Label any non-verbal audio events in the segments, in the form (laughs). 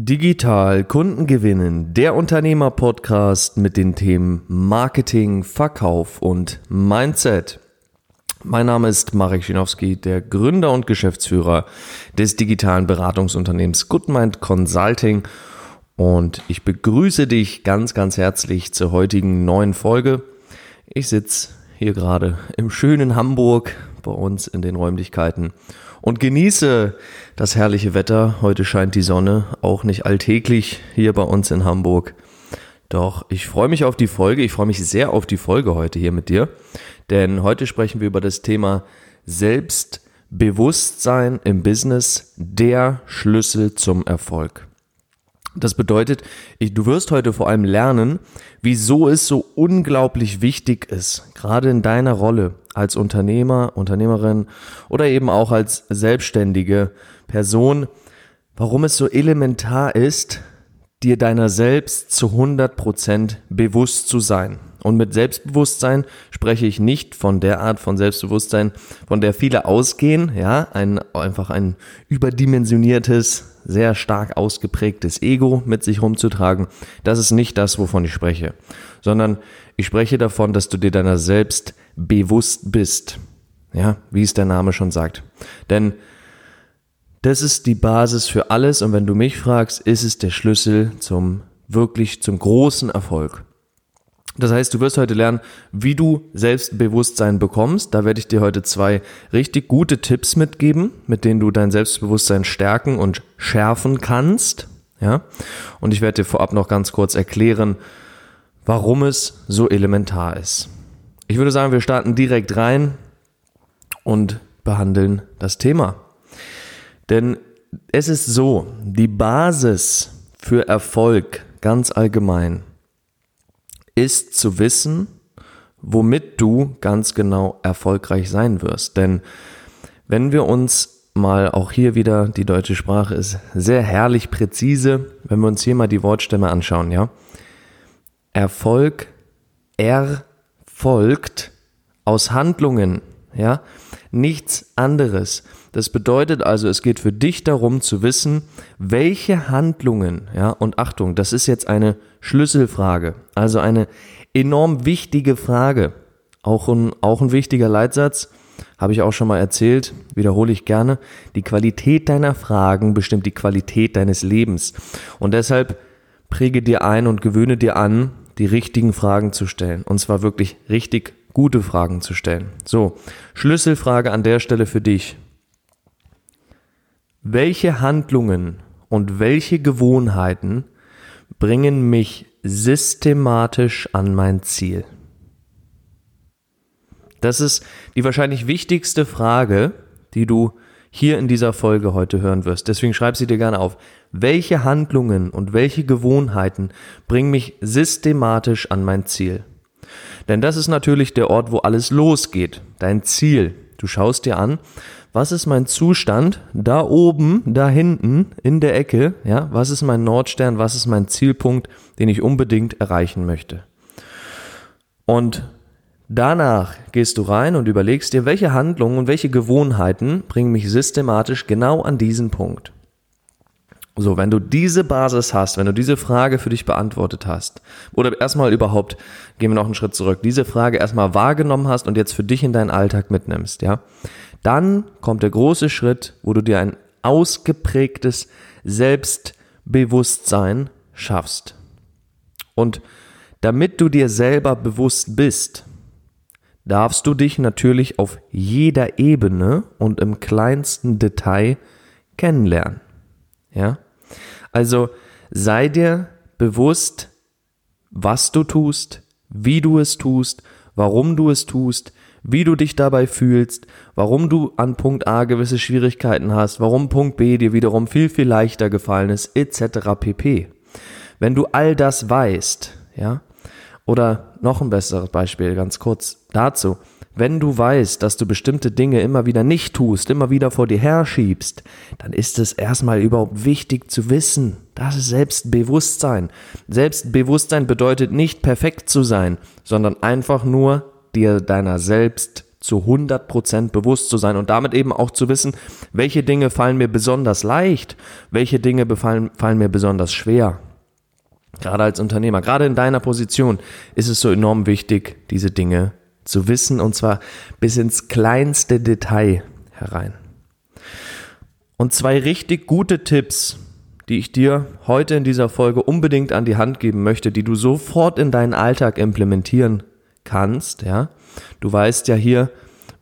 Digital Kunden gewinnen, der Unternehmer-Podcast mit den Themen Marketing, Verkauf und Mindset. Mein Name ist Marek Schinowski, der Gründer und Geschäftsführer des digitalen Beratungsunternehmens GoodMind Consulting und ich begrüße dich ganz, ganz herzlich zur heutigen neuen Folge. Ich sitze hier gerade im schönen Hamburg bei uns in den Räumlichkeiten und genieße das herrliche Wetter. Heute scheint die Sonne, auch nicht alltäglich hier bei uns in Hamburg. Doch ich freue mich auf die Folge. Ich freue mich sehr auf die Folge heute hier mit dir, denn heute sprechen wir über das Thema Selbstbewusstsein im Business, der Schlüssel zum Erfolg. Das bedeutet, du wirst heute vor allem lernen, wieso es so unglaublich wichtig ist, gerade in deiner Rolle als Unternehmer, Unternehmerin oder eben auch als selbstständige Person, warum es so elementar ist, dir deiner selbst zu 100% bewusst zu sein. Und mit Selbstbewusstsein spreche ich nicht von der Art von Selbstbewusstsein, von der viele ausgehen, ja, ein, einfach ein überdimensioniertes, sehr stark ausgeprägtes Ego mit sich rumzutragen. Das ist nicht das, wovon ich spreche, sondern ich spreche davon, dass du dir deiner selbst bewusst bist. Ja, wie es der Name schon sagt. Denn das ist die Basis für alles und wenn du mich fragst, ist es der Schlüssel zum wirklich zum großen Erfolg. Das heißt, du wirst heute lernen, wie du Selbstbewusstsein bekommst. Da werde ich dir heute zwei richtig gute Tipps mitgeben, mit denen du dein Selbstbewusstsein stärken und schärfen kannst. Ja? Und ich werde dir vorab noch ganz kurz erklären, warum es so elementar ist. Ich würde sagen, wir starten direkt rein und behandeln das Thema. Denn es ist so, die Basis für Erfolg ganz allgemein ist zu wissen, womit du ganz genau erfolgreich sein wirst. Denn wenn wir uns mal auch hier wieder, die deutsche Sprache ist sehr herrlich präzise, wenn wir uns hier mal die Wortstämme anschauen, ja. Erfolg erfolgt aus Handlungen, ja. Nichts anderes. Das bedeutet also, es geht für dich darum zu wissen, welche Handlungen, ja, und Achtung, das ist jetzt eine Schlüsselfrage, also eine enorm wichtige Frage, auch ein, auch ein wichtiger Leitsatz, habe ich auch schon mal erzählt, wiederhole ich gerne, die Qualität deiner Fragen bestimmt die Qualität deines Lebens. Und deshalb präge dir ein und gewöhne dir an, die richtigen Fragen zu stellen. Und zwar wirklich richtig gute Fragen zu stellen. So, Schlüsselfrage an der Stelle für dich. Welche Handlungen und welche Gewohnheiten bringen mich systematisch an mein Ziel? Das ist die wahrscheinlich wichtigste Frage, die du hier in dieser Folge heute hören wirst. Deswegen schreib sie dir gerne auf. Welche Handlungen und welche Gewohnheiten bringen mich systematisch an mein Ziel? Denn das ist natürlich der Ort, wo alles losgeht. Dein Ziel. Du schaust dir an, was ist mein Zustand da oben, da hinten in der Ecke, ja, was ist mein Nordstern, was ist mein Zielpunkt, den ich unbedingt erreichen möchte. Und danach gehst du rein und überlegst dir, welche Handlungen und welche Gewohnheiten bringen mich systematisch genau an diesen Punkt. So, wenn du diese Basis hast, wenn du diese Frage für dich beantwortet hast, oder erstmal überhaupt, gehen wir noch einen Schritt zurück, diese Frage erstmal wahrgenommen hast und jetzt für dich in deinen Alltag mitnimmst, ja, dann kommt der große Schritt, wo du dir ein ausgeprägtes Selbstbewusstsein schaffst. Und damit du dir selber bewusst bist, darfst du dich natürlich auf jeder Ebene und im kleinsten Detail kennenlernen. Ja? Also sei dir bewusst, was du tust, wie du es tust, warum du es tust, wie du dich dabei fühlst, warum du an Punkt A gewisse Schwierigkeiten hast, warum Punkt B dir wiederum viel, viel leichter gefallen ist, etc. pp. Wenn du all das weißt, ja, oder noch ein besseres Beispiel, ganz kurz dazu, wenn du weißt, dass du bestimmte Dinge immer wieder nicht tust, immer wieder vor dir herschiebst, dann ist es erstmal überhaupt wichtig zu wissen. Das ist Selbstbewusstsein. Selbstbewusstsein bedeutet nicht perfekt zu sein, sondern einfach nur dir deiner selbst zu 100% bewusst zu sein und damit eben auch zu wissen, welche Dinge fallen mir besonders leicht, welche Dinge befallen, fallen mir besonders schwer. Gerade als Unternehmer, gerade in deiner Position ist es so enorm wichtig, diese Dinge zu wissen und zwar bis ins kleinste Detail herein. Und zwei richtig gute Tipps, die ich dir heute in dieser Folge unbedingt an die Hand geben möchte, die du sofort in deinen Alltag implementieren kannst, ja. Du weißt ja hier,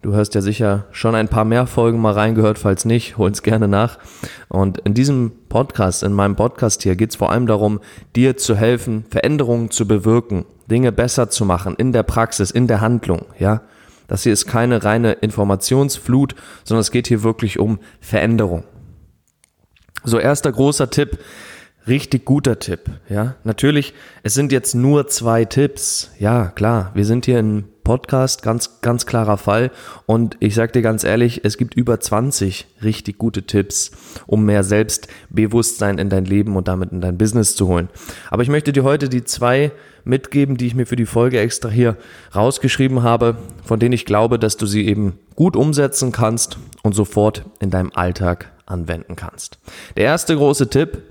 du hast ja sicher schon ein paar mehr Folgen mal reingehört, falls nicht, hol's gerne nach. Und in diesem Podcast, in meinem Podcast hier, geht's vor allem darum, dir zu helfen, Veränderungen zu bewirken, Dinge besser zu machen, in der Praxis, in der Handlung, ja. Das hier ist keine reine Informationsflut, sondern es geht hier wirklich um Veränderung. So, erster großer Tipp, richtig guter Tipp, ja. Natürlich, es sind jetzt nur zwei Tipps. Ja, klar, wir sind hier im Podcast, ganz, ganz klarer Fall. Und ich sag dir ganz ehrlich, es gibt über 20 richtig gute Tipps, um mehr Selbstbewusstsein in dein Leben und damit in dein Business zu holen. Aber ich möchte dir heute die zwei mitgeben, die ich mir für die Folge extra hier rausgeschrieben habe, von denen ich glaube, dass du sie eben gut umsetzen kannst und sofort in deinem Alltag anwenden kannst. Der erste große Tipp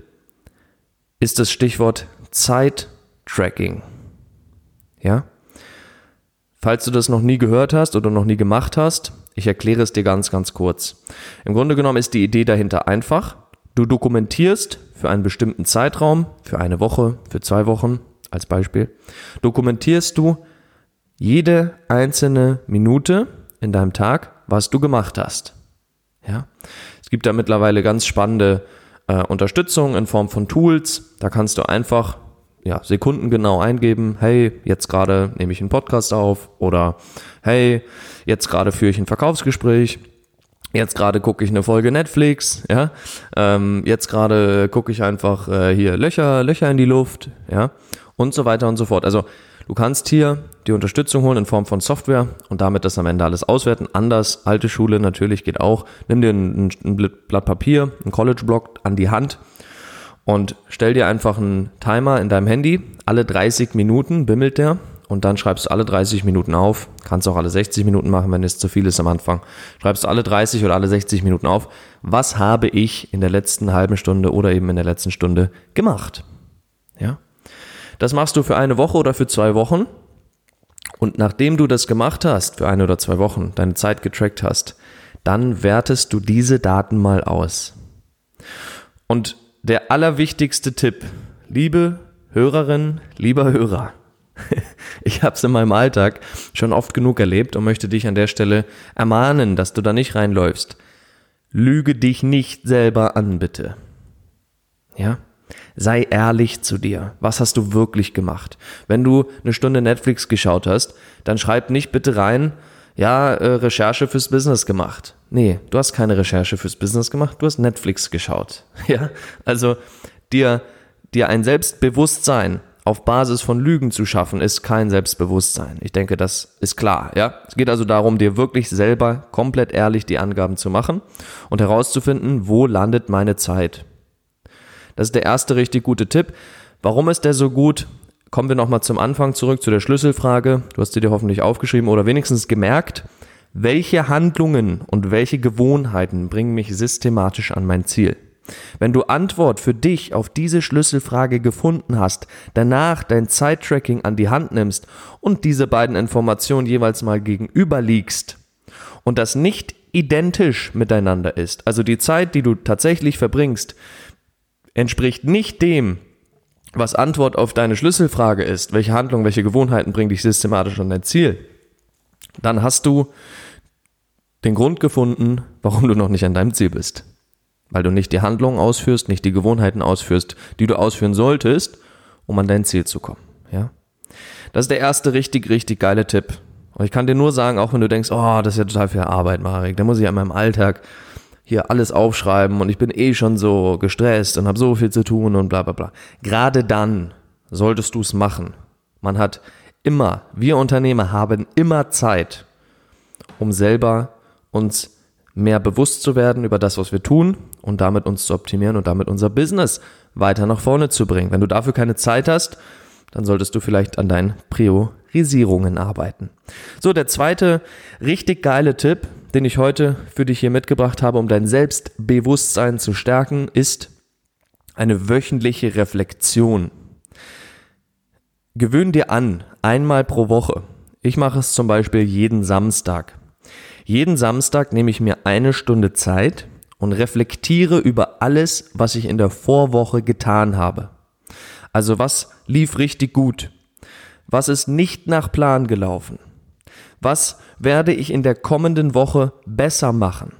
ist das Stichwort Zeit-Tracking. Ja? Falls du das noch nie gehört hast oder noch nie gemacht hast, ich erkläre es dir ganz, ganz kurz. Im Grunde genommen ist die Idee dahinter einfach. Du dokumentierst für einen bestimmten Zeitraum, für eine Woche, für zwei Wochen als Beispiel, dokumentierst du jede einzelne Minute in deinem Tag, was du gemacht hast. Ja? Es gibt da mittlerweile ganz spannende äh, Unterstützung in Form von Tools. Da kannst du einfach ja, sekundengenau eingeben, hey, jetzt gerade nehme ich einen Podcast auf oder hey, jetzt gerade führe ich ein Verkaufsgespräch. Jetzt gerade gucke ich eine Folge Netflix, ja. Ähm, jetzt gerade gucke ich einfach äh, hier Löcher, Löcher in die Luft, ja, und so weiter und so fort. Also Du kannst hier die Unterstützung holen in Form von Software und damit das am Ende alles auswerten. Anders, alte Schule natürlich geht auch. Nimm dir ein, ein Blatt Papier, ein College-Block an die Hand und stell dir einfach einen Timer in deinem Handy. Alle 30 Minuten bimmelt der und dann schreibst du alle 30 Minuten auf. Kannst auch alle 60 Minuten machen, wenn es zu viel ist am Anfang. Schreibst du alle 30 oder alle 60 Minuten auf. Was habe ich in der letzten halben Stunde oder eben in der letzten Stunde gemacht? Ja. Das machst du für eine Woche oder für zwei Wochen. Und nachdem du das gemacht hast, für eine oder zwei Wochen, deine Zeit getrackt hast, dann wertest du diese Daten mal aus. Und der allerwichtigste Tipp, liebe Hörerin, lieber Hörer, (laughs) ich habe es in meinem Alltag schon oft genug erlebt und möchte dich an der Stelle ermahnen, dass du da nicht reinläufst. Lüge dich nicht selber an, bitte. Ja? Sei ehrlich zu dir. Was hast du wirklich gemacht? Wenn du eine Stunde Netflix geschaut hast, dann schreib nicht bitte rein, ja, äh, Recherche fürs Business gemacht. Nee, du hast keine Recherche fürs Business gemacht, du hast Netflix geschaut. (laughs) Ja, also dir, dir ein Selbstbewusstsein auf Basis von Lügen zu schaffen, ist kein Selbstbewusstsein. Ich denke, das ist klar, ja. Es geht also darum, dir wirklich selber komplett ehrlich die Angaben zu machen und herauszufinden, wo landet meine Zeit? Das ist der erste richtig gute Tipp. Warum ist der so gut? Kommen wir nochmal zum Anfang zurück zu der Schlüsselfrage. Du hast sie dir hoffentlich aufgeschrieben oder wenigstens gemerkt. Welche Handlungen und welche Gewohnheiten bringen mich systematisch an mein Ziel? Wenn du Antwort für dich auf diese Schlüsselfrage gefunden hast, danach dein Zeittracking an die Hand nimmst und diese beiden Informationen jeweils mal gegenüberliegst und das nicht identisch miteinander ist, also die Zeit, die du tatsächlich verbringst, entspricht nicht dem, was Antwort auf deine Schlüsselfrage ist, welche Handlung, welche Gewohnheiten bringen dich systematisch an dein Ziel, dann hast du den Grund gefunden, warum du noch nicht an deinem Ziel bist. Weil du nicht die Handlungen ausführst, nicht die Gewohnheiten ausführst, die du ausführen solltest, um an dein Ziel zu kommen. Ja? Das ist der erste richtig, richtig geile Tipp. Und ich kann dir nur sagen, auch wenn du denkst, oh, das ist ja total viel Arbeit, Marek, da muss ich an meinem Alltag hier alles aufschreiben und ich bin eh schon so gestresst und habe so viel zu tun und bla bla bla. Gerade dann solltest du es machen. Man hat immer, wir Unternehmer haben immer Zeit, um selber uns mehr bewusst zu werden über das, was wir tun und damit uns zu optimieren und damit unser Business weiter nach vorne zu bringen. Wenn du dafür keine Zeit hast, dann solltest du vielleicht an deinen Priorisierungen arbeiten. So, der zweite richtig geile Tipp, den ich heute für dich hier mitgebracht habe, um dein Selbstbewusstsein zu stärken, ist eine wöchentliche Reflexion. Gewöhn dir an, einmal pro Woche. Ich mache es zum Beispiel jeden Samstag. Jeden Samstag nehme ich mir eine Stunde Zeit und reflektiere über alles, was ich in der Vorwoche getan habe. Also was lief richtig gut? Was ist nicht nach Plan gelaufen? Was werde ich in der kommenden Woche besser machen?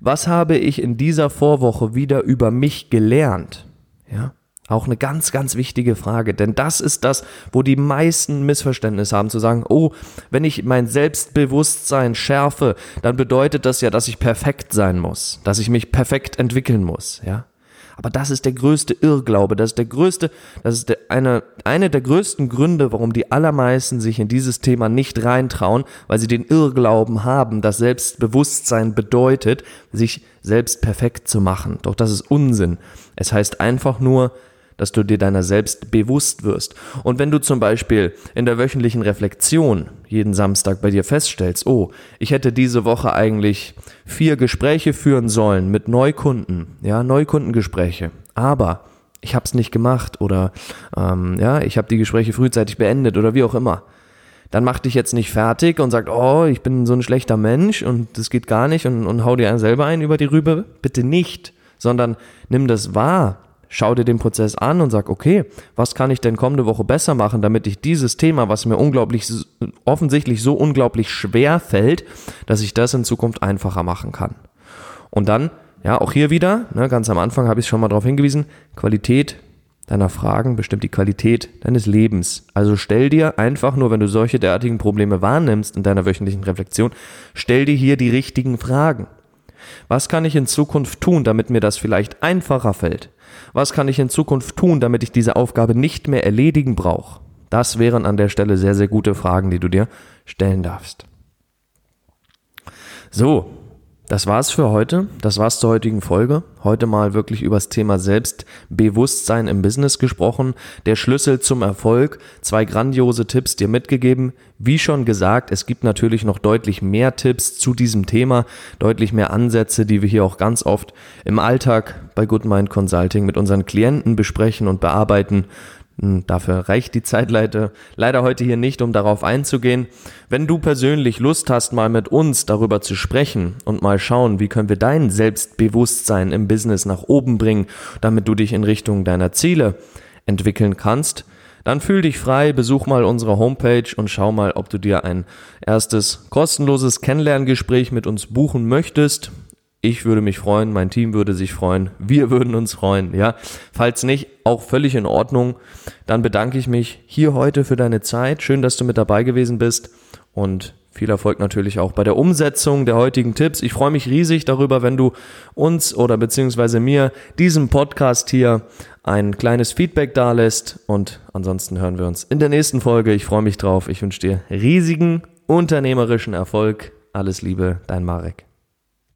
Was habe ich in dieser Vorwoche wieder über mich gelernt? Ja, auch eine ganz, ganz wichtige Frage, denn das ist das, wo die meisten Missverständnisse haben, zu sagen, oh, wenn ich mein Selbstbewusstsein schärfe, dann bedeutet das ja, dass ich perfekt sein muss, dass ich mich perfekt entwickeln muss, ja. Aber das ist der größte Irrglaube, das ist der größte, das ist der, eine, eine der größten Gründe, warum die allermeisten sich in dieses Thema nicht reintrauen, weil sie den Irrglauben haben, dass Selbstbewusstsein bedeutet, sich selbst perfekt zu machen. Doch das ist Unsinn. Es heißt einfach nur, dass du dir deiner selbst bewusst wirst. Und wenn du zum Beispiel in der wöchentlichen Reflexion jeden Samstag bei dir feststellst, oh, ich hätte diese Woche eigentlich vier Gespräche führen sollen mit Neukunden, ja, Neukundengespräche, aber ich habe es nicht gemacht oder ähm, ja, ich habe die Gespräche frühzeitig beendet oder wie auch immer. Dann mach dich jetzt nicht fertig und sag, oh, ich bin so ein schlechter Mensch und das geht gar nicht und, und hau dir selber ein über die Rübe. Bitte nicht, sondern nimm das wahr, schau dir den Prozess an und sag, okay, was kann ich denn kommende Woche besser machen, damit ich dieses Thema, was mir unglaublich, offensichtlich so unglaublich schwer fällt, dass ich das in Zukunft einfacher machen kann. Und dann, ja, auch hier wieder, ne, ganz am Anfang habe ich schon mal darauf hingewiesen, Qualität deiner Fragen bestimmt die Qualität deines Lebens. Also stell dir einfach nur, wenn du solche derartigen Probleme wahrnimmst in deiner wöchentlichen Reflexion, stell dir hier die richtigen Fragen. Was kann ich in Zukunft tun, damit mir das vielleicht einfacher fällt? Was kann ich in Zukunft tun, damit ich diese Aufgabe nicht mehr erledigen brauche? Das wären an der Stelle sehr, sehr gute Fragen, die du dir stellen darfst. So, das war's für heute. Das war's zur heutigen Folge. Heute mal wirklich übers Thema Selbstbewusstsein im Business gesprochen. Der Schlüssel zum Erfolg. Zwei grandiose Tipps dir mitgegeben. Wie schon gesagt, es gibt natürlich noch deutlich mehr Tipps zu diesem Thema, deutlich mehr Ansätze, die wir hier auch ganz oft im Alltag bei Good Mind Consulting mit unseren Klienten besprechen und bearbeiten. Hm, dafür reicht die Zeitleite leider heute hier nicht, um darauf einzugehen. Wenn du persönlich Lust hast, mal mit uns darüber zu sprechen und mal schauen, wie können wir dein Selbstbewusstsein im Business nach oben bringen, damit du dich in Richtung deiner Ziele entwickeln kannst, dann fühl dich frei, besuch mal unsere Homepage und schau mal, ob du dir ein erstes kostenloses Kennenlerngespräch mit uns buchen möchtest. Ich würde mich freuen, mein Team würde sich freuen, wir würden uns freuen, ja. Falls nicht, auch völlig in Ordnung. Dann bedanke ich mich hier heute für deine Zeit. Schön, dass du mit dabei gewesen bist und viel Erfolg natürlich auch bei der Umsetzung der heutigen Tipps. Ich freue mich riesig darüber, wenn du uns oder beziehungsweise mir diesem Podcast hier ein kleines Feedback dalässt. Und ansonsten hören wir uns in der nächsten Folge. Ich freue mich drauf. Ich wünsche dir riesigen unternehmerischen Erfolg. Alles Liebe, dein Marek.